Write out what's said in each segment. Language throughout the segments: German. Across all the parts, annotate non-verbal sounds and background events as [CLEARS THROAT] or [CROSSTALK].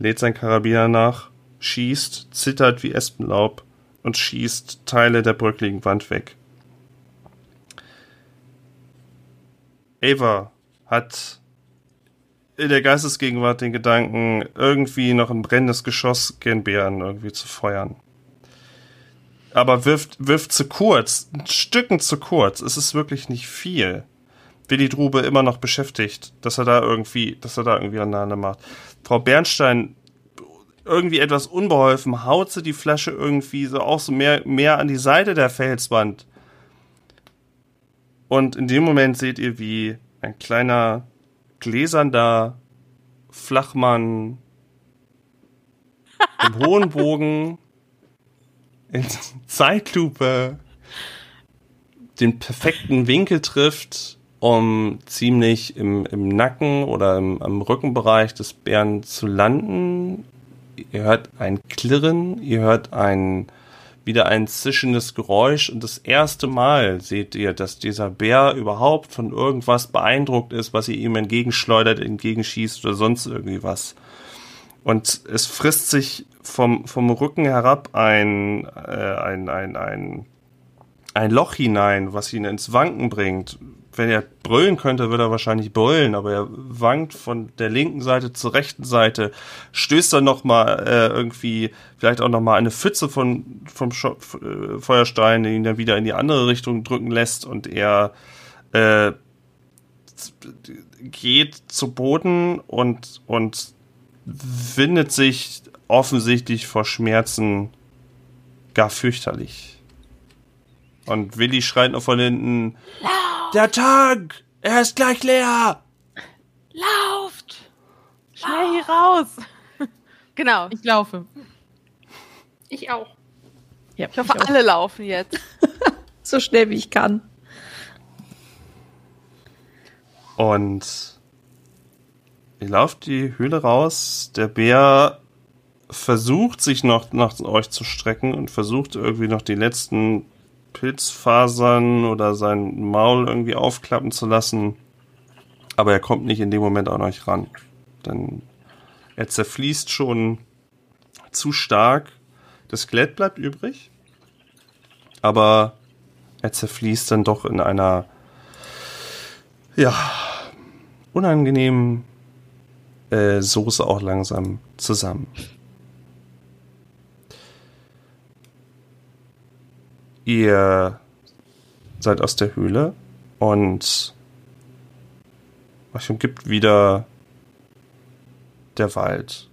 lädt sein Karabiner nach, schießt, zittert wie Espenlaub und schießt Teile der bröckligen Wand weg. Ava hat in der Geistesgegenwart den Gedanken, irgendwie noch ein brennendes Geschoss gen Bären irgendwie zu feuern. Aber wirft, wirft zu kurz, ein Stücken zu kurz. Es ist wirklich nicht viel. Willi Drube immer noch beschäftigt, dass er da irgendwie, dass er da irgendwie Annahme macht. Frau Bernstein irgendwie etwas unbeholfen, haut sie die Flasche irgendwie so auch so mehr, mehr an die Seite der Felswand. Und in dem Moment seht ihr, wie ein kleiner gläsernder Flachmann [LAUGHS] im hohen Bogen in Zeitlupe den perfekten Winkel trifft um ziemlich im, im Nacken oder im, am Rückenbereich des Bären zu landen. Ihr hört ein Klirren, ihr hört ein wieder ein zischendes Geräusch und das erste Mal seht ihr, dass dieser Bär überhaupt von irgendwas beeindruckt ist, was ihr ihm entgegenschleudert, entgegenschießt oder sonst irgendwie was. Und es frisst sich vom, vom Rücken herab ein, äh, ein, ein, ein, ein Loch hinein, was ihn ins Wanken bringt, wenn er brüllen könnte, würde er wahrscheinlich brüllen, aber er wankt von der linken Seite zur rechten Seite, stößt dann nochmal äh, irgendwie, vielleicht auch nochmal eine Pfütze von, vom Scho äh, Feuerstein, den ihn dann wieder in die andere Richtung drücken lässt und er äh, geht zu Boden und, und windet sich offensichtlich vor Schmerzen gar fürchterlich. Und Willi schreit noch von hinten, Lauf! der Tank, er ist gleich leer. Lauft! Schnell hier raus. [LAUGHS] genau. Ich laufe. Ich auch. Ja, ich hoffe, ich alle laufen jetzt. [LAUGHS] so schnell wie ich kann. Und ihr lauft die Höhle raus. Der Bär versucht sich noch nach euch zu strecken und versucht irgendwie noch die letzten Pilzfasern oder sein Maul irgendwie aufklappen zu lassen. Aber er kommt nicht in dem Moment an euch ran. Denn er zerfließt schon zu stark. Das Skelett bleibt übrig. Aber er zerfließt dann doch in einer, ja, unangenehmen äh, Soße auch langsam zusammen. Ihr seid aus der Höhle und euch umgibt wieder der Wald.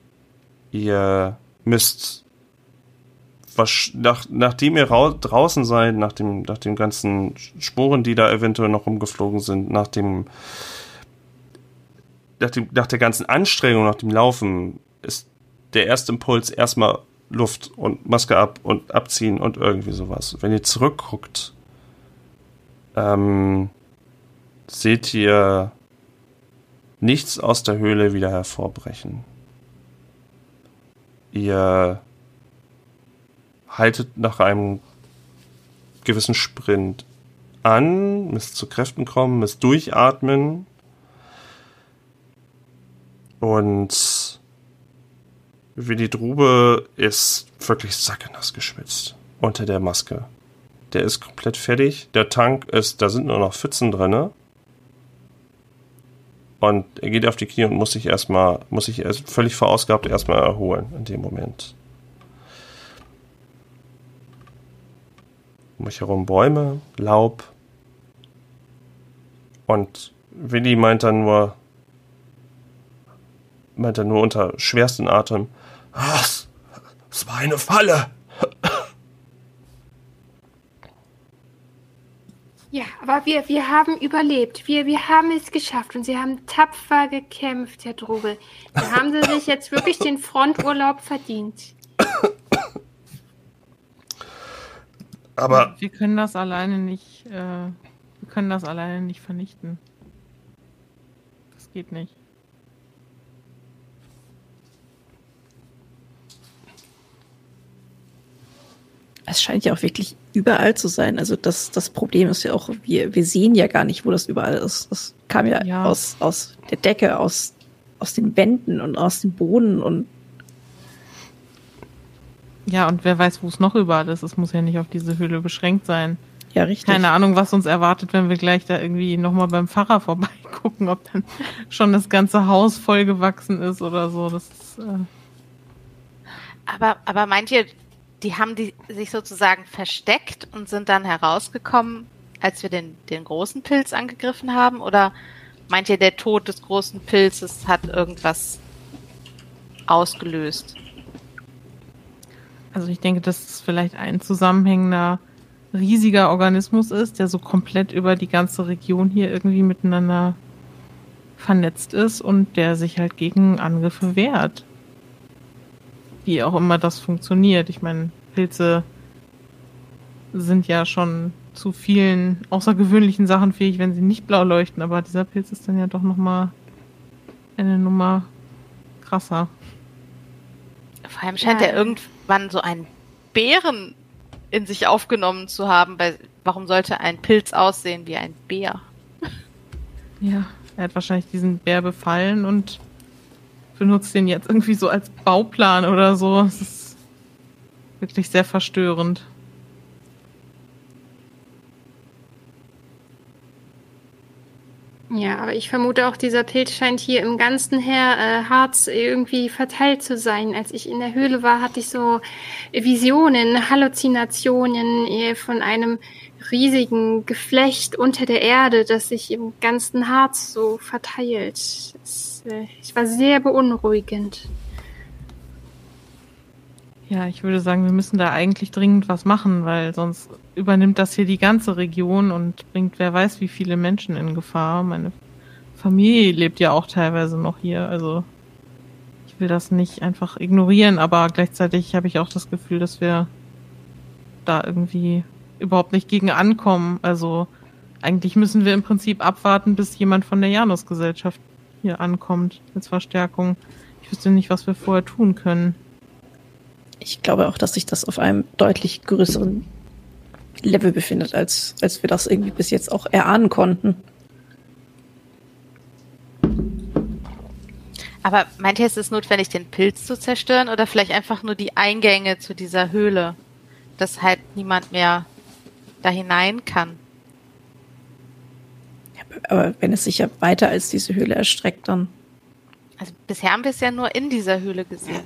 Ihr müsst nach, nachdem ihr draußen seid, nach dem, nach den ganzen Spuren, die da eventuell noch rumgeflogen sind, nach dem, nach dem, nach der ganzen Anstrengung, nach dem Laufen, ist der erste Impuls erstmal Luft und Maske ab und abziehen und irgendwie sowas. Wenn ihr zurückguckt, ähm, seht ihr nichts aus der Höhle wieder hervorbrechen. Ihr haltet nach einem gewissen Sprint an, müsst zu Kräften kommen, müsst durchatmen und Willi Drube ist wirklich sackenass geschwitzt unter der Maske. Der ist komplett fertig. Der Tank ist, da sind nur noch Pfützen drinne. Und er geht auf die Knie und muss sich erstmal, muss sich erst völlig verausgabt erstmal erholen in dem Moment. Um mich herum Bäume, Laub. Und Willi meint dann nur, meint dann nur unter schwersten Atem, was? Es war eine Falle. Ja, aber wir, wir haben überlebt. Wir, wir haben es geschafft und Sie haben tapfer gekämpft, Herr Drube. Da haben Sie sich jetzt wirklich den Fronturlaub verdient. Aber Wir können das alleine nicht, äh, wir können das alleine nicht vernichten. Das geht nicht. Es scheint ja auch wirklich überall zu sein. Also das, das Problem ist ja auch, wir, wir sehen ja gar nicht, wo das überall ist. Das kam ja, Ja. Aus, aus der Decke, aus, aus den Wänden und aus dem Boden und Ja, und wer weiß, wo es noch überall ist. Es muss ja nicht auf diese Höhle beschränkt sein. ja, richtig. Keine Ahnung, was uns erwartet, wenn wir gleich da irgendwie nochmal beim Pfarrer vorbeigucken, ob dann schon das ganze Haus vollgewachsen ist oder so. Das ist, äh, Aber, aber meint ihr, die haben die sich sozusagen versteckt und sind dann herausgekommen, als wir den, den großen Pilz angegriffen haben? Oder meint ihr, der Tod des großen Pilzes hat irgendwas ausgelöst? also ich denke, dass es vielleicht ein zusammenhängender, riesiger Organismus ist, der so komplett über die ganze Region hier irgendwie miteinander vernetzt ist und der sich halt gegen Angriffe wehrt. Wie auch immer das funktioniert. Ich meine, Pilze sind ja schon zu vielen außergewöhnlichen Sachen fähig, wenn sie nicht blau leuchten, aber dieser Pilz ist dann ja doch nochmal eine Nummer krasser. Vor allem scheint Ja. er irgendwann so einen Bären in sich aufgenommen zu haben. Weil, warum sollte ein Pilz aussehen wie ein Bär? Ja, er hat wahrscheinlich diesen Bär befallen und benutzt den jetzt irgendwie so als Bauplan oder so. Es ist wirklich sehr verstörend. Ja, aber ich vermute auch, dieser Pilz scheint hier im ganzen Her äh, Harz irgendwie verteilt zu sein. Als ich in der Höhle war, hatte ich so Visionen, Halluzinationen von einem riesigen Geflecht unter der Erde, das sich im ganzen Harz so verteilt. Es, es war sehr beunruhigend. Ja, ich würde sagen, wir müssen da eigentlich dringend was machen, weil sonst übernimmt das hier die ganze Region und bringt wer weiß wie viele Menschen in Gefahr. Meine Familie lebt ja auch teilweise noch hier, also ich will das nicht einfach ignorieren, aber gleichzeitig habe ich auch das Gefühl, dass wir da irgendwie überhaupt nicht gegen ankommen. Also eigentlich müssen wir im Prinzip abwarten, bis jemand von der Janusgesellschaft hier ankommt als Verstärkung. Ich wüsste nicht, was wir vorher tun können. Ich glaube auch, dass sich das auf einem deutlich größeren Level befindet, als, als wir das irgendwie bis jetzt auch erahnen konnten. Aber meint ihr, es ist notwendig, den Pilz zu zerstören oder vielleicht einfach nur die Eingänge zu dieser Höhle, dass halt niemand mehr da hinein kann? Aber wenn es sich ja weiter als diese Höhle erstreckt, dann. Also bisher haben wir es ja nur in dieser Höhle gesehen.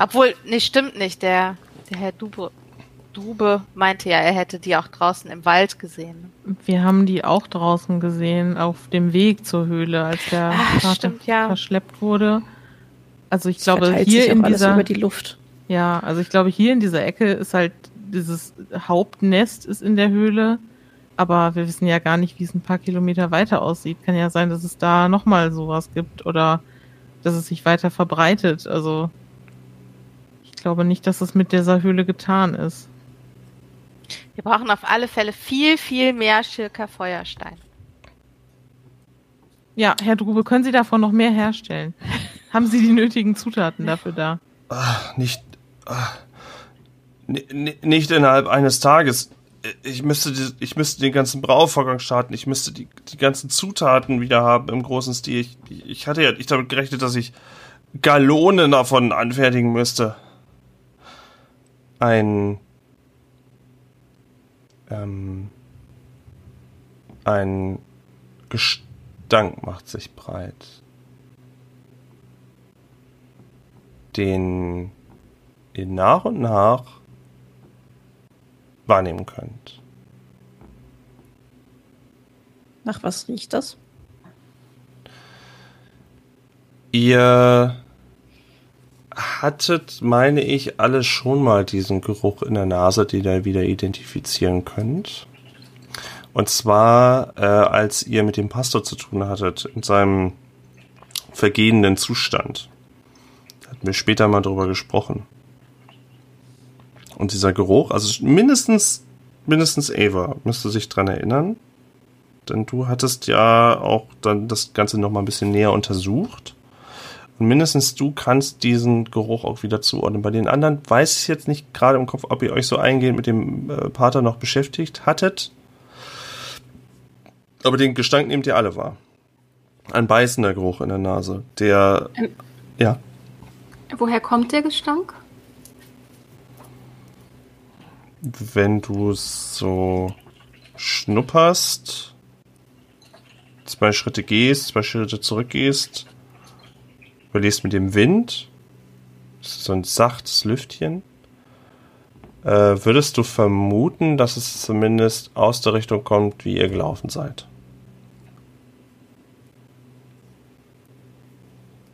Obwohl, nee, stimmt nicht. Der, der Herr Dube, Dube meinte ja, er hätte die auch draußen im Wald gesehen. Wir haben die auch draußen gesehen, auf dem Weg zur Höhle, als der Vater stimmt, ja. verschleppt wurde. Also ich es glaube, hier in alles dieser, über die Luft. ja, also ich glaube, hier in dieser Ecke ist halt dieses Hauptnest ist in der Höhle, aber wir wissen ja gar nicht, wie es ein paar Kilometer weiter aussieht. Kann ja sein, dass es da nochmal sowas gibt oder dass es sich weiter verbreitet. Also ich glaube nicht, dass es mit dieser Höhle getan ist. Wir brauchen auf alle Fälle viel, viel mehr Schirker Feuerstein. Ja, Herr Drube, können Sie davon noch mehr herstellen? [LAUGHS] Haben Sie die nötigen Zutaten dafür da? Ah, nicht, ni- ni- nicht innerhalb eines Tages. Ich müsste, die, ich müsste den ganzen Brauvorgang starten. Ich müsste die, die ganzen Zutaten wieder haben im großen Stil. Ich, ich hatte ja nicht damit gerechnet, dass ich Gallonen davon anfertigen müsste. Ein, ähm, ein Gestank macht sich breit. den in nach und nach wahrnehmen könnt. Nach was riecht das? Ihr hattet, meine ich, alle schon mal diesen Geruch in der Nase, den ihr wieder identifizieren könnt. Und zwar, äh, als ihr mit dem Pastor zu tun hattet, in seinem vergehenden Zustand. Da hatten wir später mal drüber gesprochen. Und dieser Geruch, also mindestens, mindestens Ava müsste sich dran erinnern. Denn du hattest ja auch dann das Ganze noch mal ein bisschen näher untersucht. Und mindestens du kannst diesen Geruch auch wieder zuordnen. Bei den anderen weiß ich jetzt nicht gerade im Kopf, ob ihr euch so eingehend mit dem äh, Pater noch beschäftigt hattet. Aber den Gestank nehmt ihr alle wahr. Ein beißender Geruch in der Nase, der, Ähm. ja, Woher kommt der Gestank? Wenn du so schnupperst, zwei Schritte gehst, zwei Schritte zurückgehst, überlegst mit dem Wind, so ein sachtes Lüftchen, äh, würdest du vermuten, dass es zumindest aus der Richtung kommt, wie ihr gelaufen seid.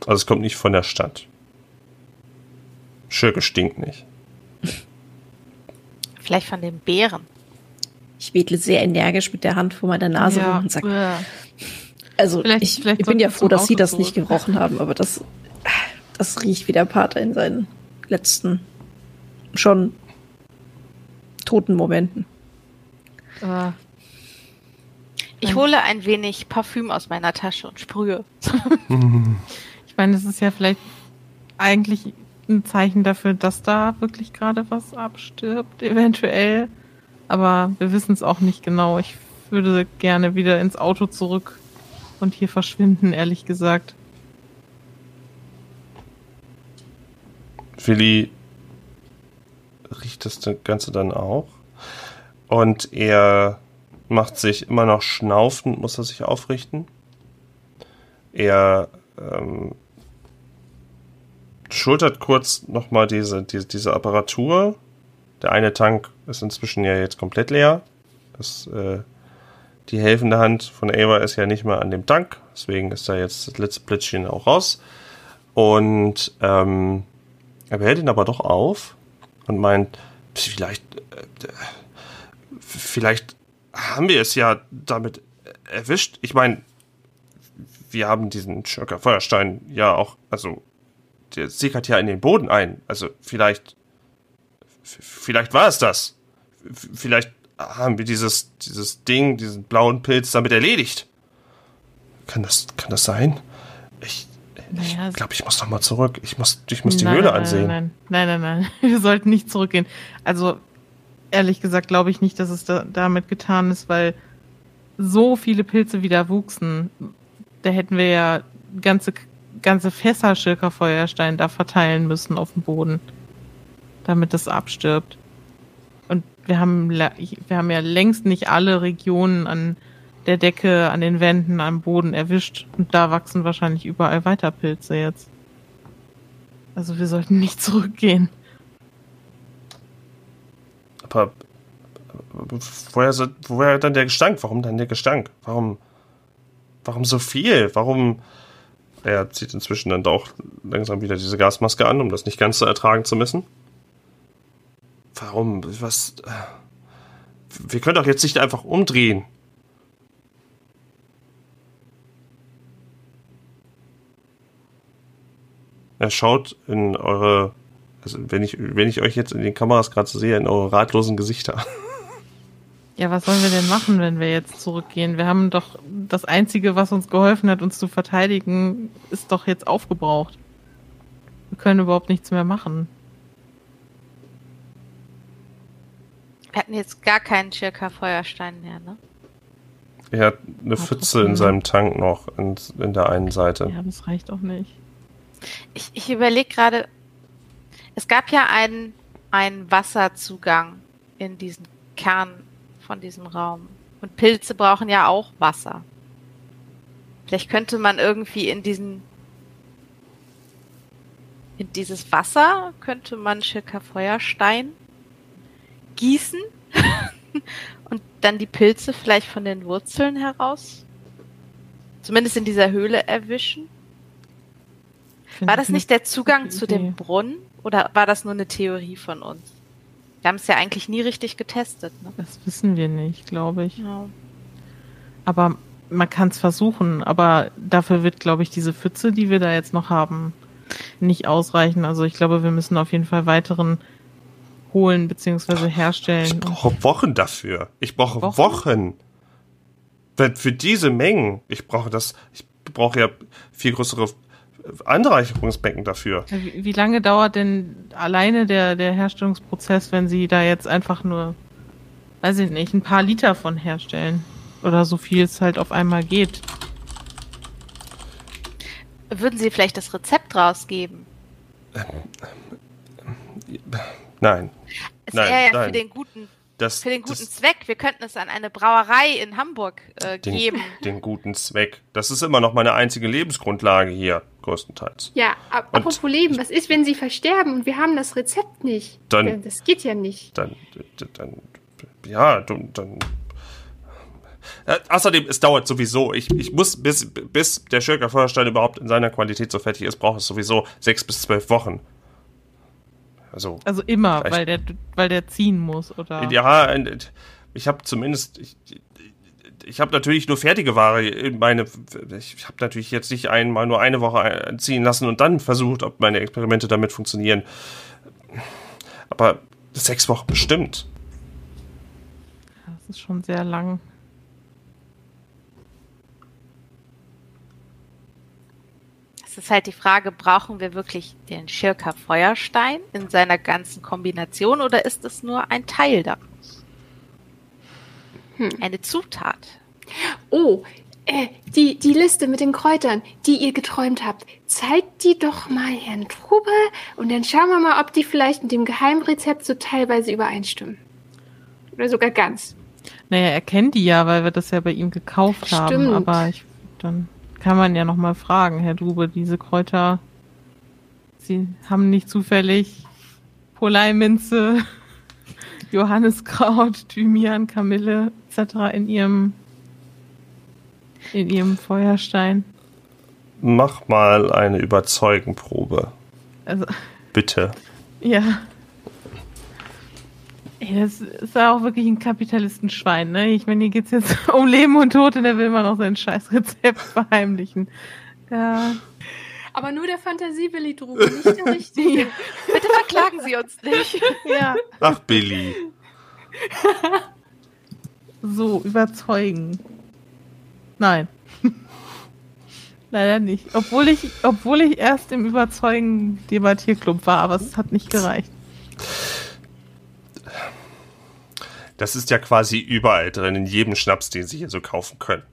Also es kommt nicht von der Stadt. Schirke stinkt nicht. Vielleicht von den Bären. Ich wedle sehr energisch mit der Hand vor meiner Nase rum und sage, also Vielleicht- ich, vielleicht ich bin ja froh, dass Sie das nicht gerochen haben, aber das, das riecht wie der Pater in seinen letzten schon toten Momenten. äh, Ich hole ein wenig Parfüm aus meiner Tasche und sprühe. [LAUGHS] ich meine, es ist ja vielleicht eigentlich ein Zeichen dafür, dass da wirklich gerade was abstirbt, eventuell. Aber wir wissen es auch nicht genau. Ich würde gerne wieder ins Auto zurück und hier verschwinden, ehrlich gesagt. Willi riecht das Ganze dann auch. Und er macht sich immer noch schnaufend, muss er sich aufrichten. Er ähm, schultert kurz nochmal diese, diese, diese Apparatur. Der eine Tank ist inzwischen ja jetzt komplett leer. Das, äh, die helfende Hand von Ava ist ja nicht mehr an dem Tank. Deswegen ist da jetzt das letzte Plätzchen auch raus. Und ähm, er behält ihn aber doch auf und meint, vielleicht, äh, vielleicht haben wir es ja damit erwischt. Ich meine, wir haben diesen Schurker Feuerstein ja auch, also der sickert ja in den Boden ein. Also vielleicht, vielleicht war es das. Vielleicht haben wir dieses, dieses Ding, diesen blauen Pilz damit erledigt. Kann das, kann das sein? Ich, Naja, ich glaube, ich muss noch mal zurück. Ich muss, ich muss die Nein, Höhle nein, ansehen. Nein, nein, nein, nein, nein. [LAUGHS] Wir sollten nicht zurückgehen. Also, ehrlich gesagt, glaube ich nicht, dass es da, damit getan ist, weil so viele Pilze wieder wuchsen. Da hätten wir ja ganze, ganze Fässer Schilkerfeuerstein da verteilen müssen auf dem Boden, damit das abstirbt. Und wir haben, wir haben ja längst nicht alle Regionen an der Decke, an den Wänden, am Boden erwischt. Und da wachsen wahrscheinlich überall weiter Pilze jetzt. Also wir sollten nicht [LAUGHS] zurückgehen. Aber woher, woher dann der Gestank? Warum dann der Gestank? Warum, warum so viel? Warum? Er zieht inzwischen dann doch langsam wieder diese Gasmaske an, um das nicht ganz so ertragen zu müssen. Warum? Was? Wir können doch jetzt nicht einfach umdrehen. Er schaut in eure also wenn ich, wenn ich euch jetzt in den Kameras gerade so sehe, in eure ratlosen Gesichter. Ja, was sollen wir denn machen, wenn wir jetzt zurückgehen? Wir haben doch das Einzige, was uns geholfen hat, uns zu verteidigen, ist doch jetzt aufgebraucht. Wir können überhaupt nichts mehr machen. Wir hatten jetzt gar keinen Schirker Feuerstein mehr, ne? Er hat eine Ah, Pfütze in seinem Tank noch in, in der einen Seite. Ja, das reicht auch nicht. Ich, ich überlege gerade, es gab ja einen, einen Wasserzugang in diesen Kern von diesem Raum. Und Pilze brauchen ja auch Wasser. Vielleicht könnte man irgendwie in diesen in dieses Wasser könnte man Schirker Feuerstein gießen [LAUGHS] und dann die Pilze vielleicht von den Wurzeln heraus, zumindest in dieser Höhle erwischen? War das nicht der Zugang zu dem Brunnen oder war das nur eine Theorie von uns? Wir haben es ja eigentlich nie richtig getestet. Ne? Das wissen wir nicht, glaube ich. Ja. Aber man kann es versuchen. Aber dafür wird, glaube ich, diese Pfütze, die wir da jetzt noch haben, nicht ausreichen. Also ich glaube, wir müssen auf jeden Fall weiteren holen bzw. Ich herstellen. brauche Wochen dafür. Ich brauche Wochen? Wochen. Wenn für diese Mengen. Ich brauche das. Ich brauche ja viel größere Anreicherungsbecken dafür. Wie, wie lange dauert denn alleine der, der Herstellungsprozess, wenn Sie da jetzt einfach nur, weiß ich nicht, ein paar Liter von herstellen? Oder so viel es halt auf einmal geht. Würden Sie vielleicht das Rezept rausgeben? Nein. Es Nein, wäre ja nein. für den guten, Das, für den guten das, Zweck. Wir könnten es an eine Brauerei in Hamburg äh, den, geben. [LAUGHS] den guten Zweck. Das ist immer noch meine einzige Lebensgrundlage hier, größtenteils. Ja, ab, Und- apropos Leben, was ist, wenn sie versterben und wir haben das Rezept nicht? Dann- Das geht ja nicht. Dann, dann, ja, du- dann. Äh, außerdem, es dauert sowieso. Ich, ich muss, bis, bis der Schirker Feuerstein überhaupt in seiner Qualität so fertig ist, braucht es sowieso sechs bis zwölf Wochen. Also, Also immer, weil der, weil der ziehen muss, oder? ja, ich habe zumindest. Ich, ich habe natürlich nur fertige Ware in meine. Ich habe natürlich jetzt nicht einmal nur eine Woche ziehen lassen und dann versucht, ob meine Experimente damit funktionieren. Aber sechs Wochen bestimmt. Das ist schon sehr lang. Es ist halt die Frage, brauchen wir wirklich den Schirker Feuerstein in seiner ganzen Kombination oder ist es nur ein Teil daraus? Hm. Eine Zutat. Oh, äh, die, die Liste mit den Kräutern, die ihr geträumt habt, zeigt die doch mal Herrn Trube und dann schauen wir mal, ob die vielleicht mit dem Geheimrezept so teilweise übereinstimmen. Oder sogar ganz. Naja, er kennt die ja, weil wir das ja bei ihm gekauft haben. Stimmt. Aber ich, dann kann man ja noch mal fragen, Herr Drube, diese Kräuter, Sie haben nicht zufällig Poleiminze, [LAUGHS] Johanniskraut, Thymian, Kamille etc. in Ihrem in Ihrem Feuerstein. Mach mal eine Überzeugenprobe. Also Bitte. Ja. Ey, das ist ja auch wirklich ein Kapitalistenschwein, ne? Ich meine, hier geht's jetzt [LAUGHS] um Leben und Tod und er will immer noch sein scheiß Rezept [LAUGHS] verheimlichen. Ja. Aber nur der Fantasie-Willi Trube, nicht der [LAUGHS] richtige. Bitte verklagen Sie uns nicht. ja. Ach, Billy. So, überzeugen. Nein. [LAUGHS] Leider nicht. Obwohl ich, obwohl ich erst im Überzeugen Debattierclub war, aber es hat nicht gereicht. Das ist ja quasi überall drin, in jedem Schnaps, den Sie hier so kaufen können.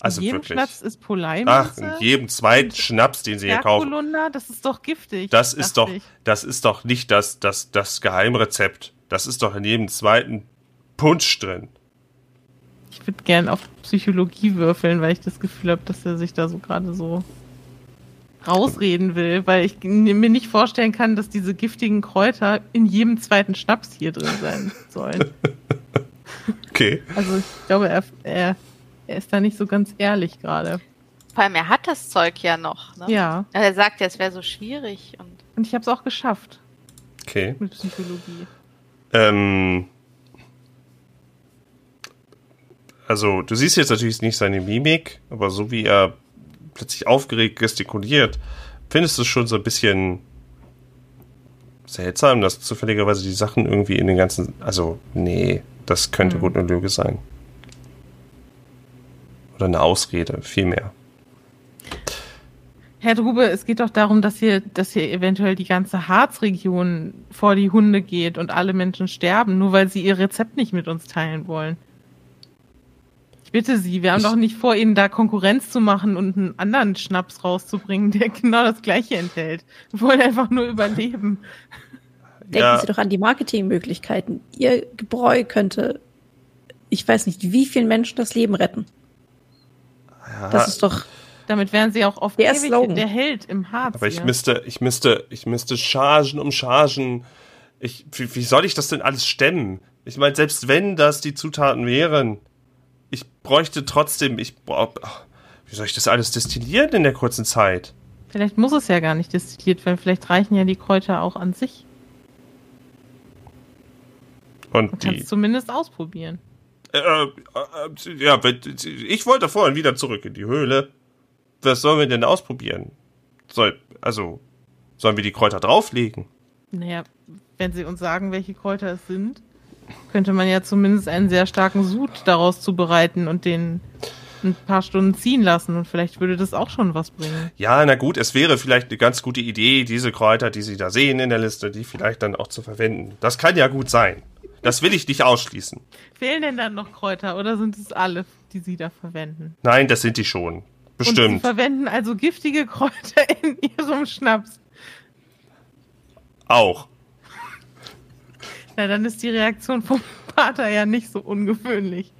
Also in jedem wirklich. Schnaps ist Ach, Poleiminze. in jedem zweiten Schnaps, den Sie hier kaufen. Das ist doch giftig. Das ist doch, ich. das ist doch nicht das, das, das Geheimrezept. Das ist doch in jedem zweiten Punsch drin. Ich würde gern auf Psychologie würfeln, weil ich das Gefühl habe, dass er sich da so gerade so rausreden will, weil ich mir nicht vorstellen kann, dass diese giftigen Kräuter in jedem zweiten Schnaps hier drin sein [LAUGHS] sollen. Okay. Also ich glaube, er, er, er ist da nicht so ganz ehrlich gerade. Vor allem, er hat das Zeug ja noch. Ne? Ja, Er sagt ja, es wäre so schwierig. Und und ich habe es auch geschafft Okay. mit Psychologie. Ähm, also, du siehst jetzt natürlich nicht seine Mimik, aber so wie er plötzlich aufgeregt gestikuliert, findest du es schon so ein bisschen seltsam, dass zufälligerweise die Sachen irgendwie in den ganzen. Also, nee, das könnte Hm. gut eine Lüge sein. Oder eine Ausrede, vielmehr. Herr Drube, es geht doch darum, dass hier, dass hier eventuell die ganze Harzregion vor die Hunde geht und alle Menschen sterben, nur weil sie ihr Rezept nicht mit uns teilen wollen. Bitte Sie, wir haben Ich- doch nicht vor, Ihnen da Konkurrenz zu machen und einen anderen Schnaps rauszubringen, der [LAUGHS] genau das gleiche enthält. Wir wollen einfach nur überleben. Denken Ja. Sie doch an die Marketingmöglichkeiten. Ihr Gebräu könnte, ich weiß nicht, wie vielen Menschen das Leben retten. Das ist doch, Damit wären Sie auch auf Der ewig Slogan. der Held im Harz. Aber ich hier. müsste, ich müsste, ich müsste Chargen um Chargen Ich, wie, wie soll ich das denn alles stemmen? Ich meine, selbst wenn das die Zutaten wären, ich bräuchte trotzdem, ich, boah, wie soll ich das alles destillieren in der kurzen Zeit? Vielleicht muss es ja gar nicht destilliert werden. Vielleicht reichen ja die Kräuter auch an sich. Und Du die, zumindest ausprobieren. äh, äh, äh, ja, ich wollte vorhin wieder zurück in die Höhle. Was sollen wir denn ausprobieren? Soll, also, sollen wir die Kräuter drauflegen? Naja, wenn sie uns sagen, welche Kräuter es sind, könnte man ja zumindest einen sehr starken Sud daraus zubereiten und den ein paar Stunden ziehen lassen und vielleicht würde das auch schon was bringen. Ja, na gut, es wäre vielleicht eine ganz gute Idee, diese Kräuter, die Sie da sehen in der Liste, die vielleicht dann auch zu verwenden. Das kann ja gut sein. Das will ich nicht ausschließen. Fehlen denn dann noch Kräuter oder sind es alle, die sie da verwenden? Nein, das sind die schon. Und sie Bestimmt. verwenden also giftige Kräuter [LAUGHS] in ihrem Schnaps. Auch. Na, dann ist die Reaktion vom [LAUGHS] Vater ja nicht so ungewöhnlich.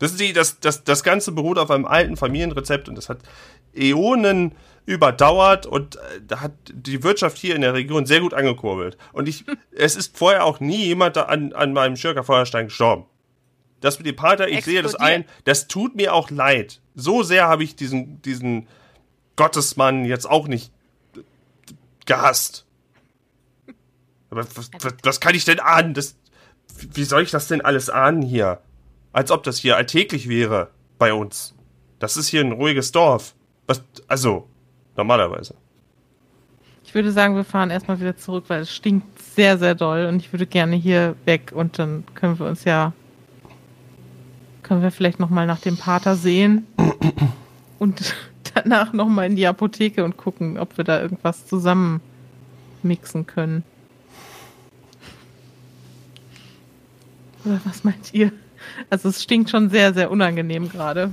Wissen Sie, das, das, das Ganze beruht auf einem alten Familienrezept und das hat Äonen überdauert und äh, da hat die Wirtschaft hier in der Region sehr gut angekurbelt. Und ich, [LAUGHS] es ist vorher auch nie jemand an, an meinem Schirker Feuerstein gestorben. Das mit dem Pater, ich sehe das ein, Explodiert. das tut mir auch leid. So sehr habe ich diesen, diesen Gottesmann jetzt auch nicht gehasst. Aber was, was, was kann ich denn ahnen? Das, wie soll ich das denn alles ahnen hier? Als ob das hier alltäglich wäre bei uns. Das ist hier ein ruhiges Dorf. Was, also, normalerweise. Ich würde sagen, wir fahren erstmal wieder zurück, weil es stinkt sehr, sehr doll und ich würde gerne hier weg und dann können wir uns ja, können wir vielleicht nochmal nach dem Pater sehen und [LAUGHS] danach nochmal in die Apotheke und gucken, ob wir da irgendwas zusammen mixen können. Oder was meint ihr? Also es stinkt schon sehr, sehr unangenehm gerade.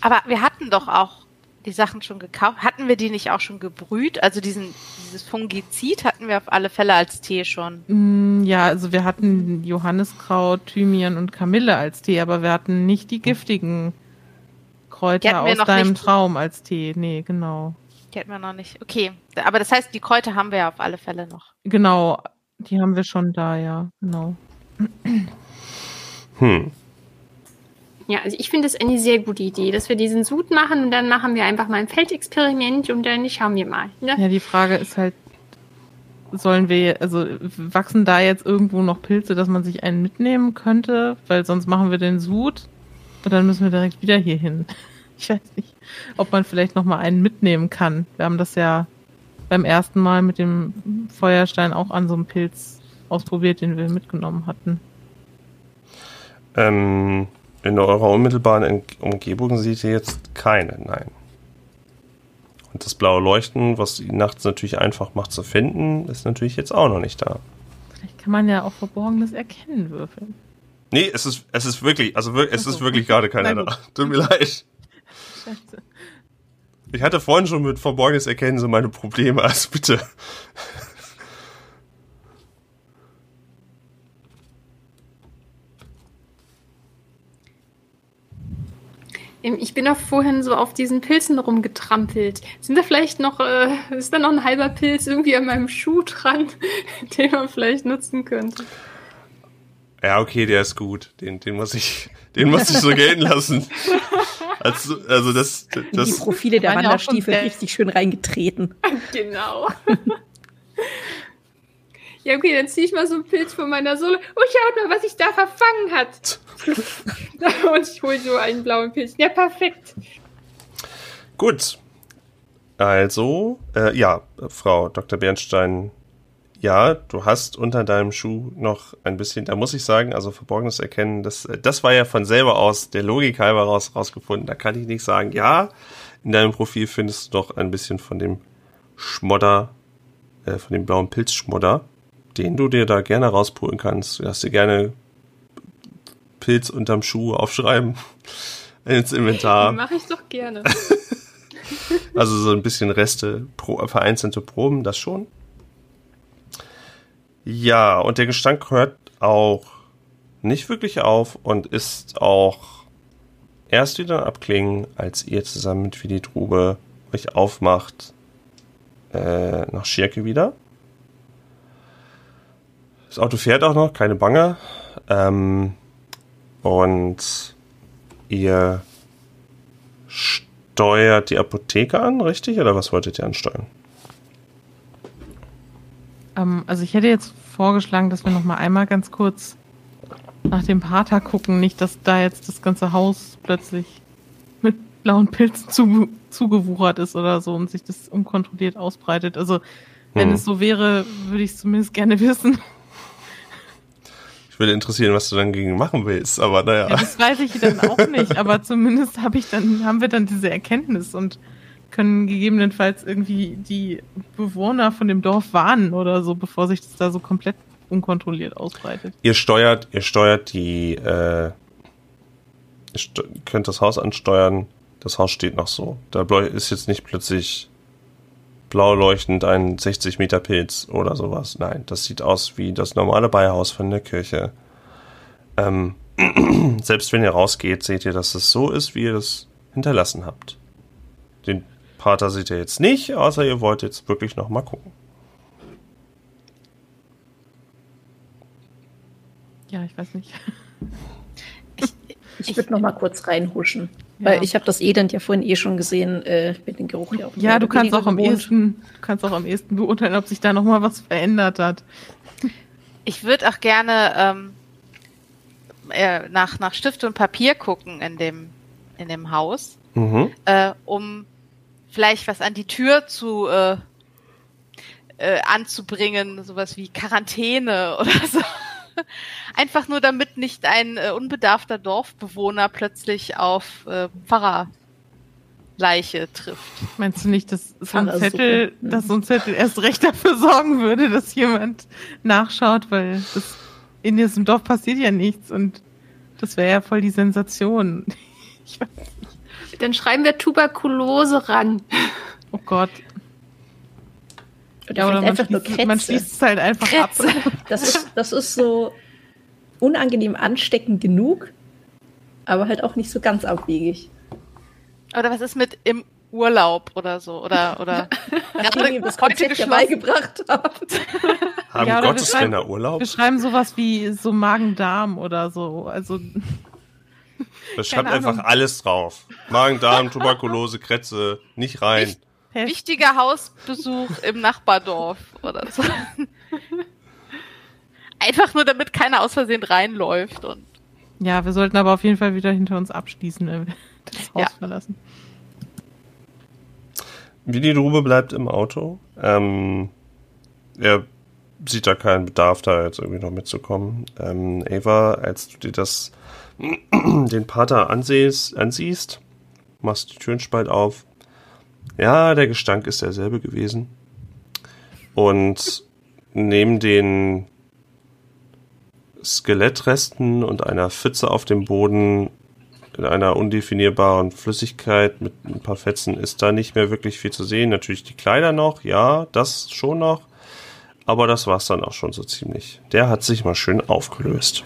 Aber wir hatten doch auch die Sachen schon gekauft. Hatten wir die nicht auch schon gebrüht? Also diesen, dieses Fungizid hatten wir auf alle Fälle als Tee schon. Mm, Ja, also wir hatten Johanniskraut, Thymian und Kamille als Tee, aber wir hatten nicht die giftigen Kräuter aus deinem. Traum als Tee. Nee, genau. Die hatten wir noch nicht. Okay. Aber das heißt, die Kräuter haben wir ja auf alle Fälle noch. Genau, die haben wir schon da, ja, genau. Hm. Ja, also ich finde es eine sehr gute Idee, dass wir diesen Sud machen und dann machen wir einfach mal ein Feldexperiment und dann schauen wir mal. Ne? Ja, die Frage ist halt, sollen wir, also wachsen da jetzt irgendwo noch Pilze, dass man sich einen mitnehmen könnte? Weil sonst machen wir den Sud und dann müssen wir direkt wieder hier hin. [LAUGHS] Ich weiß nicht, ob man vielleicht noch mal einen mitnehmen kann. Wir haben das ja beim ersten Mal mit dem Feuerstein auch an so einem Pilz ausprobiert, den wir mitgenommen hatten. Ähm, in eurer unmittelbaren En- Umgebung seht ihr jetzt keine, nein. Und das blaue Leuchten, was ihn nachts natürlich einfach macht zu finden, ist natürlich jetzt auch noch nicht da. Vielleicht kann man ja auch Verborgenes erkennen würfeln. Nee, es ist, es ist wirklich, also es ist wirklich gerade keiner da. Tut mir leid. Scheiße. Ich hatte vorhin schon mit Verborgenes erkennen so meine Probleme, also bitte. Ich bin auch vorhin so auf diesen Pilzen rumgetrampelt. Sind da vielleicht noch, äh, ist da noch ein halber Pilz irgendwie an meinem Schuh dran, [LAUGHS] den man vielleicht nutzen könnte? Ja, okay, der ist gut. Den, den muss ich, den muss ich so [LAUGHS] gelten lassen. Also, also das, In die das, Profile der Wanderstiefel richtig schön reingetreten. [LAUGHS] Genau. Ja, okay, dann ziehe ich mal so einen Pilz von meiner Sohle. Oh, schaut mal, was sich da verfangen hat. [LAUGHS] Und ich hole so einen blauen Pilz. Ja, perfekt. Gut. Also, äh, ja, Frau Dr. Bernstein, ja, du hast unter deinem Schuh noch ein bisschen, da muss ich sagen, also Verborgenes erkennen, das, äh, das war ja von selber aus, der Logik halber raus, rausgefunden. Da kann ich nicht sagen, ja, in deinem Profil findest du doch ein bisschen von dem Schmodder, äh, von dem blauen Pilzschmodder, den du dir da gerne rauspulen kannst. Du darfst dir gerne Pilz unterm Schuh aufschreiben [LAUGHS] ins Inventar. Mache ich doch gerne. [LAUGHS] Also so ein bisschen Reste, pro, vereinzelte Proben, das schon. Ja, und der Gestank hört auch nicht wirklich auf und ist auch erst wieder abklingen, als ihr zusammen mit Willi Trube euch aufmacht äh, nach Schirke wieder. Das Auto fährt auch noch, keine Bange. Ähm, und ihr steuert die Apotheke an, richtig? Oder was wolltet ihr ansteuern? Ähm, also ich hätte jetzt vorgeschlagen, dass wir noch mal einmal ganz kurz nach dem Pater gucken. Nicht, dass da jetzt das ganze Haus plötzlich mit blauen Pilzen zu, zugewuchert ist oder so und sich das unkontrolliert ausbreitet. Also wenn Hm. es so wäre, würde ich es zumindest gerne wissen. Würde interessieren, was du dann gegen machen willst, aber naja. Ja, das weiß ich dann auch nicht, aber [LAUGHS] zumindest habe ich dann, haben wir dann diese Erkenntnis und können gegebenenfalls irgendwie die Bewohner von dem Dorf warnen oder so, bevor sich das da so komplett unkontrolliert ausbreitet. Ihr steuert, ihr steuert die, äh, ihr könnt das Haus ansteuern. Das Haus steht noch so. Da ist jetzt nicht plötzlich blau leuchtend ein 60 Meter Pilz oder sowas. Nein, das sieht aus wie das normale Beihaus von der Kirche. Ähm, [CLEARS THROAT] selbst wenn ihr rausgeht, seht ihr, dass es so ist, wie ihr das hinterlassen habt. Den Pater seht ihr jetzt nicht, außer ihr wollt jetzt wirklich noch mal gucken. Ja, ich weiß nicht. [LAUGHS] Ich würde noch mal kurz reinhuschen. Weil Ja. ich habe das Elend ja vorhin eh schon gesehen, äh, mit dem Geruch ja auch. Ja, du kannst auch am ehesten, du kannst auch am ehesten beurteilen, ob sich da noch mal was verändert hat. Ich würde auch gerne ähm, äh, nach, nach Stift und Papier gucken in dem, in dem Haus, Mhm. äh, um vielleicht was an die Tür zu äh, äh, anzubringen, sowas wie Quarantäne [LAUGHS] oder so. [LAUGHS] Einfach nur damit nicht ein äh, unbedarfter Dorfbewohner plötzlich auf äh, Pfarrerleiche trifft. Meinst du nicht, dass so ein. Zettel, Mhm. dass so ein Zettel erst recht dafür sorgen würde, dass jemand nachschaut, weil das in diesem Dorf passiert ja nichts und das wäre ja voll die Sensation. [LAUGHS] Ich weiß, Dann schreiben wir Tuberkulose ran. oh Gott. Oder Ja, oder einfach nur schließt, man Krätze. schließt es halt einfach ab. Das ist, das ist so unangenehm ansteckend genug, aber halt auch nicht so ganz abwegig. Oder was ist mit im Urlaub oder so? Oder, oder [LAUGHS] Nachdem ihr das Konzept ja beigebracht habt. Haben Ja, schreiben- Urlaub? Wir schreiben sowas wie so Magen-Darm oder so. Also, Das schreibt einfach alles drauf. Magen, Darm, Tuberkulose, Kretze, nicht rein. Pest. Wichtiger Hausbesuch im Nachbardorf oder so. [LAUGHS] Einfach nur, damit keiner aus Versehen reinläuft und Ja, wir sollten aber auf jeden Fall wieder hinter uns abschließen, wenn wir [LAUGHS] das Haus Ja. verlassen. Willi Drube bleibt im Auto. Ähm, er sieht da keinen Bedarf, da jetzt irgendwie noch mitzukommen. Ähm, Ava, als du dir das [CLEARS THROAT] den Pater ansiehst, ansiehst, machst die Türenspalt auf. Ja, der Gestank ist derselbe gewesen. Und neben den Skelettresten und einer Pfütze auf dem Boden in einer undefinierbaren Flüssigkeit mit ein paar Fetzen ist da nicht mehr wirklich viel zu sehen. Natürlich die Kleider noch, ja, das schon noch. Aber das war's dann auch schon so ziemlich. Der hat sich mal schön aufgelöst.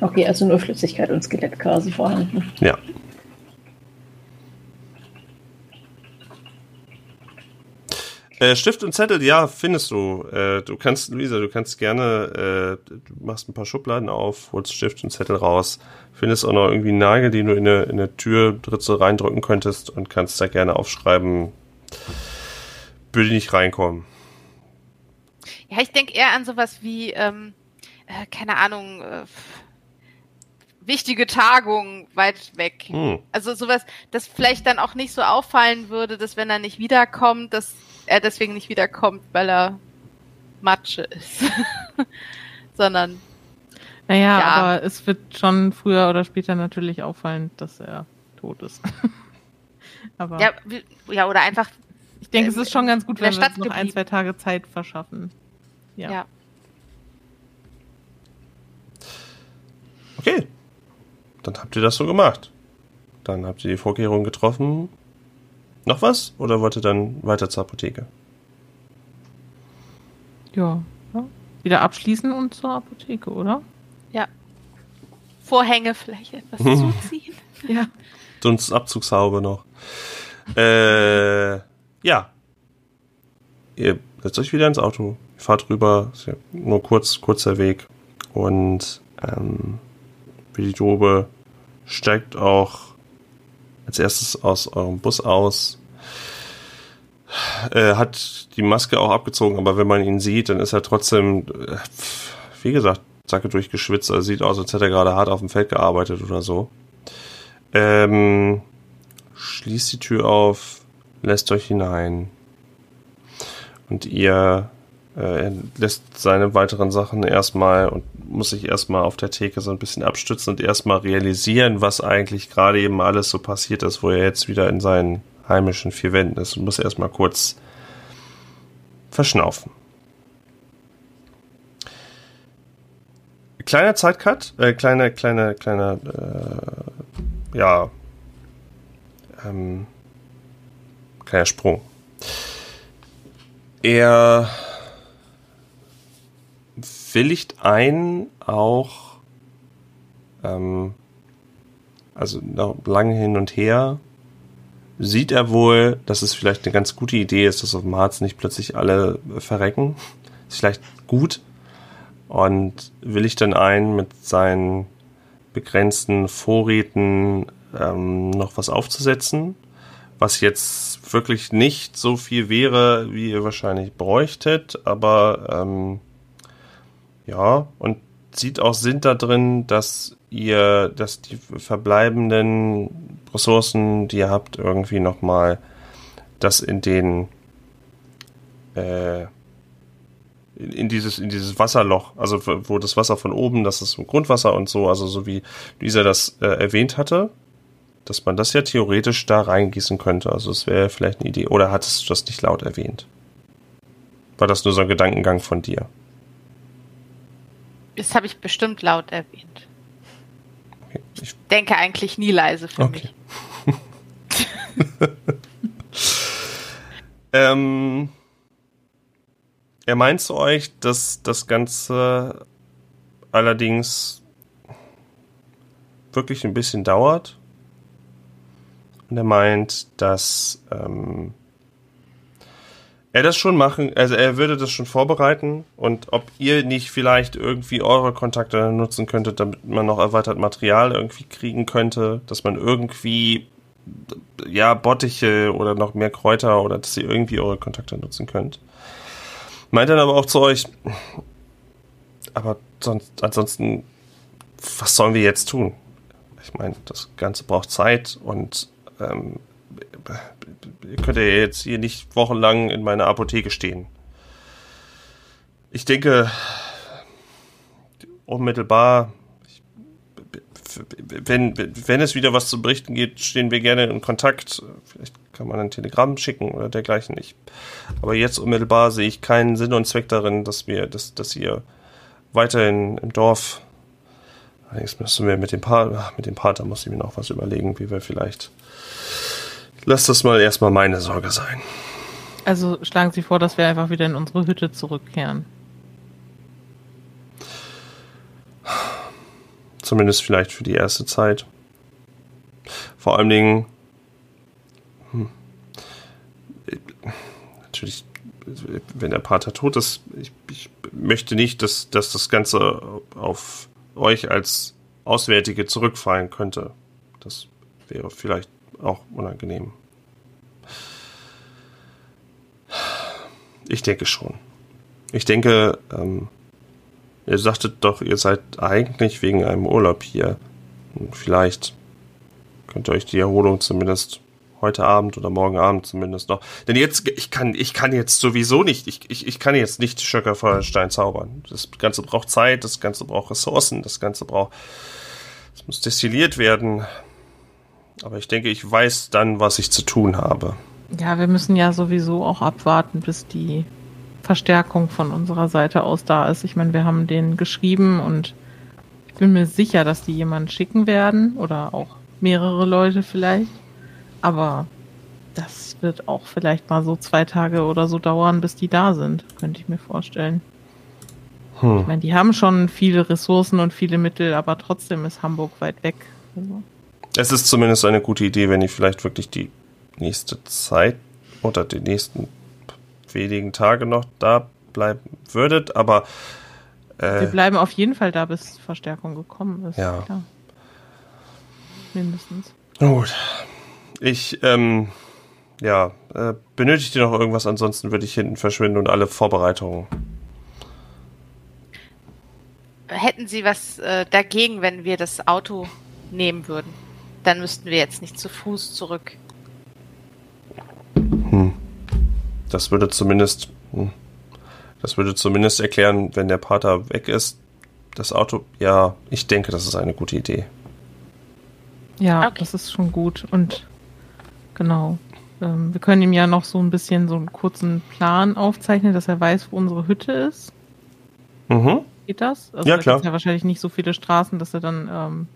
Okay, also nur Flüssigkeit und Skelett quasi vorhanden. Ja. Äh, Stift und Zettel, ja, findest du. Äh, du kannst, Luisa, du kannst gerne, äh, du machst ein paar Schubladen auf, holst Stift und Zettel raus, findest auch noch irgendwie einen Nagel, den du in eine, in eine Türritze reindrücken könntest und kannst da gerne aufschreiben, würde nicht reinkommen. Ja, ich denke eher an sowas wie, ähm, äh, keine Ahnung, äh, wichtige Tagung weit weg. Hm. Also sowas, das vielleicht dann auch nicht so auffallen würde, dass wenn er nicht wiederkommt, dass er deswegen nicht wiederkommt, weil er Matsche ist. [LAUGHS] Sondern, Naja, Ja. aber es wird schon früher oder später natürlich auffallen, dass er tot ist. [LAUGHS] aber ja, ja, oder einfach, ich denke, es ist schon ganz gut, wenn wir uns noch ein, zwei Tage Zeit verschaffen. Ja. ja. Okay. Dann habt ihr das so gemacht. Dann habt ihr die Vorkehrungen getroffen. Noch was? Oder wollt ihr dann weiter zur Apotheke? Ja. ja. Wieder abschließen und zur Apotheke, oder? Vorhänge vielleicht etwas zuziehen. Ja. Dunstabzugshaube [LAUGHS] noch. Äh, ja. Ihr setzt euch wieder ins Auto, fahrt rüber, ist ja nur kurz, kurzer Weg. Und ähm, Willi Dobe steigt auch als erstes aus eurem Bus aus. Äh, hat die Maske auch abgezogen, aber wenn man ihn sieht, dann ist er trotzdem, äh, wie gesagt, Sacke durchgeschwitzt. Also sieht aus, als hätte er gerade hart auf dem Feld gearbeitet oder so. Ähm, schließt die Tür auf, lässt euch hinein. Und ihr er lässt seine weiteren Sachen erstmal und muss sich erstmal auf der Theke so ein bisschen abstützen und erstmal realisieren, was eigentlich gerade eben alles so passiert ist, wo er jetzt wieder in seinen heimischen vier Wänden ist und muss erstmal kurz verschnaufen. Kleiner Zeitcut, äh, kleiner, kleiner, kleiner, äh, ja, ähm, kleiner Sprung. Er willigt ein, auch, ähm, also lange hin und her, sieht er wohl, dass es vielleicht eine ganz gute Idee ist, dass auf dem Harz nicht plötzlich alle verrecken. [LAUGHS] Ist vielleicht gut. Und willigt dann ein, mit seinen begrenzten Vorräten ähm, noch was aufzusetzen, was jetzt wirklich nicht so viel wäre, wie ihr wahrscheinlich bräuchtet, aber ähm, ja, und sieht auch Sinn da drin, dass ihr, dass die verbleibenden Ressourcen, die ihr habt, irgendwie nochmal das in den äh, in dieses, in dieses Wasserloch, also wo das Wasser von oben, das ist Grundwasser und so, also so wie Lisa das äh, erwähnt hatte, dass man das ja theoretisch da reingießen könnte. Also es wäre vielleicht eine Idee. Oder hattest du das nicht laut erwähnt? War das nur so ein Gedankengang von dir? Das habe ich bestimmt laut erwähnt. Ich denke eigentlich nie leise für okay. mich. [LAUGHS] ähm, er meint zu euch, dass das Ganze allerdings wirklich ein bisschen dauert. Und er meint, dass ähm, er das schon machen, also er würde das schon vorbereiten und ob ihr nicht vielleicht irgendwie eure Kontakte nutzen könntet, damit man noch erweitert Material irgendwie kriegen könnte, dass man irgendwie ja Bottiche oder noch mehr Kräuter oder dass ihr irgendwie eure Kontakte nutzen könnt. Meint dann aber auch zu euch, aber sonst, ansonsten, was sollen wir jetzt tun? Ich meine, das Ganze braucht Zeit und ähm, ihr könnt ja jetzt hier nicht wochenlang in meiner Apotheke stehen. Ich denke, unmittelbar, wenn, wenn es wieder was zu berichten geht, stehen wir gerne in Kontakt. Vielleicht kann man ein Telegramm schicken oder dergleichen nicht. Aber jetzt unmittelbar sehe ich keinen Sinn und Zweck darin, dass wir, dass, dass ihr weiterhin im Dorf. Allerdings müssen wir mit dem Pater, mit dem Pater muss ich mir noch was überlegen, wie wir vielleicht Lass das mal erstmal meine Sorge sein. Also schlagen Sie vor, dass wir einfach wieder in unsere Hütte zurückkehren. Zumindest vielleicht für die erste Zeit. Vor allen Dingen. Hm, natürlich, wenn der Pater tot ist, ich, ich möchte nicht, dass, dass das Ganze auf euch als Auswärtige zurückfallen könnte. Das wäre vielleicht auch unangenehm. Ich denke schon. Ich denke, ähm, ihr sagtet doch, ihr seid eigentlich wegen einem Urlaub hier. Vielleicht könnt ihr euch die Erholung zumindest heute Abend oder morgen Abend zumindest noch. Denn jetzt, ich kann, ich kann jetzt sowieso nicht, ich, ich, ich kann jetzt nicht Schöcker Feuerstein zaubern. Das Ganze braucht Zeit, das Ganze braucht Ressourcen, das Ganze braucht, es muss destilliert werden. Aber ich denke, ich weiß dann, was ich zu tun habe. Ja, wir müssen ja sowieso auch abwarten, bis die Verstärkung von unserer Seite aus da ist. Ich meine, wir haben denen geschrieben und ich bin mir sicher, dass die jemanden schicken werden oder auch mehrere Leute vielleicht. Aber das wird auch vielleicht mal so zwei Tage oder so dauern, bis die da sind, könnte ich mir vorstellen. Hm. Ich meine, die haben schon viele Ressourcen und viele Mittel, aber trotzdem ist Hamburg weit weg. Also. Es ist zumindest eine gute Idee, wenn ihr vielleicht wirklich die nächste Zeit oder die nächsten wenigen Tage noch da bleiben würdet, aber Wir äh, bleiben auf jeden Fall da, bis Verstärkung gekommen ist. Ja. Klar. Mindestens. gut. Ich, ähm, ja, äh, benötigt ihr noch irgendwas? Ansonsten würde ich hinten verschwinden und alle Vorbereitungen. Hätten Sie was äh, dagegen, wenn wir das Auto nehmen würden? Dann müssten wir jetzt nicht zu Fuß zurück. Hm. Das würde zumindest, hm. das würde zumindest erklären, wenn der Pater weg ist. Das Auto, ja, ich denke, das ist eine gute Idee. Ja, Okay. das ist schon gut. Und genau. Ähm, wir können ihm ja noch so ein bisschen so einen kurzen Plan aufzeichnen, dass er weiß, wo unsere Hütte ist. Mhm. Geht das? Also Ja, da klar. ja wahrscheinlich nicht so viele Straßen, dass er dann ähm,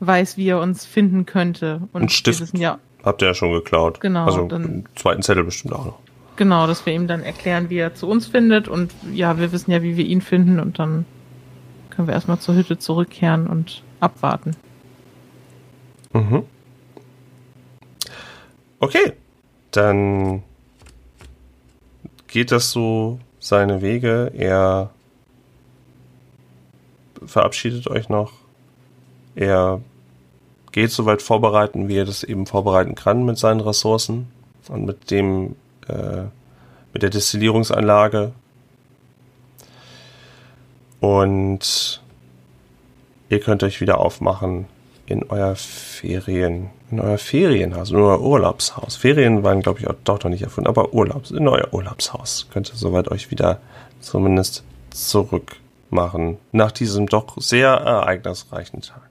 weiß, wie er uns finden könnte. Und Ein Stift. ja, Habt ihr ja schon geklaut. Genau, Also dann- einen zweiten Zettel bestimmt auch noch. genau, dass wir ihm dann erklären, wie er zu uns findet. Und ja, wir wissen ja, wie wir ihn finden. Und dann können wir erstmal zur Hütte zurückkehren und abwarten. Mhm. Okay, dann geht das so seine Wege. Er verabschiedet euch noch. Er geht soweit vorbereiten, wie er das eben vorbereiten kann mit seinen Ressourcen und mit dem äh, mit der Destillierungsanlage. Und ihr könnt euch wieder aufmachen in euer Ferien, in euer Ferienhaus, in euer Urlaubshaus. Ferien waren, glaube ich, auch doch noch nicht erfunden, aber Urlaubs, in euer Urlaubshaus könnt ihr soweit euch wieder zumindest zurück machen nach diesem doch sehr ereignisreichen Tag.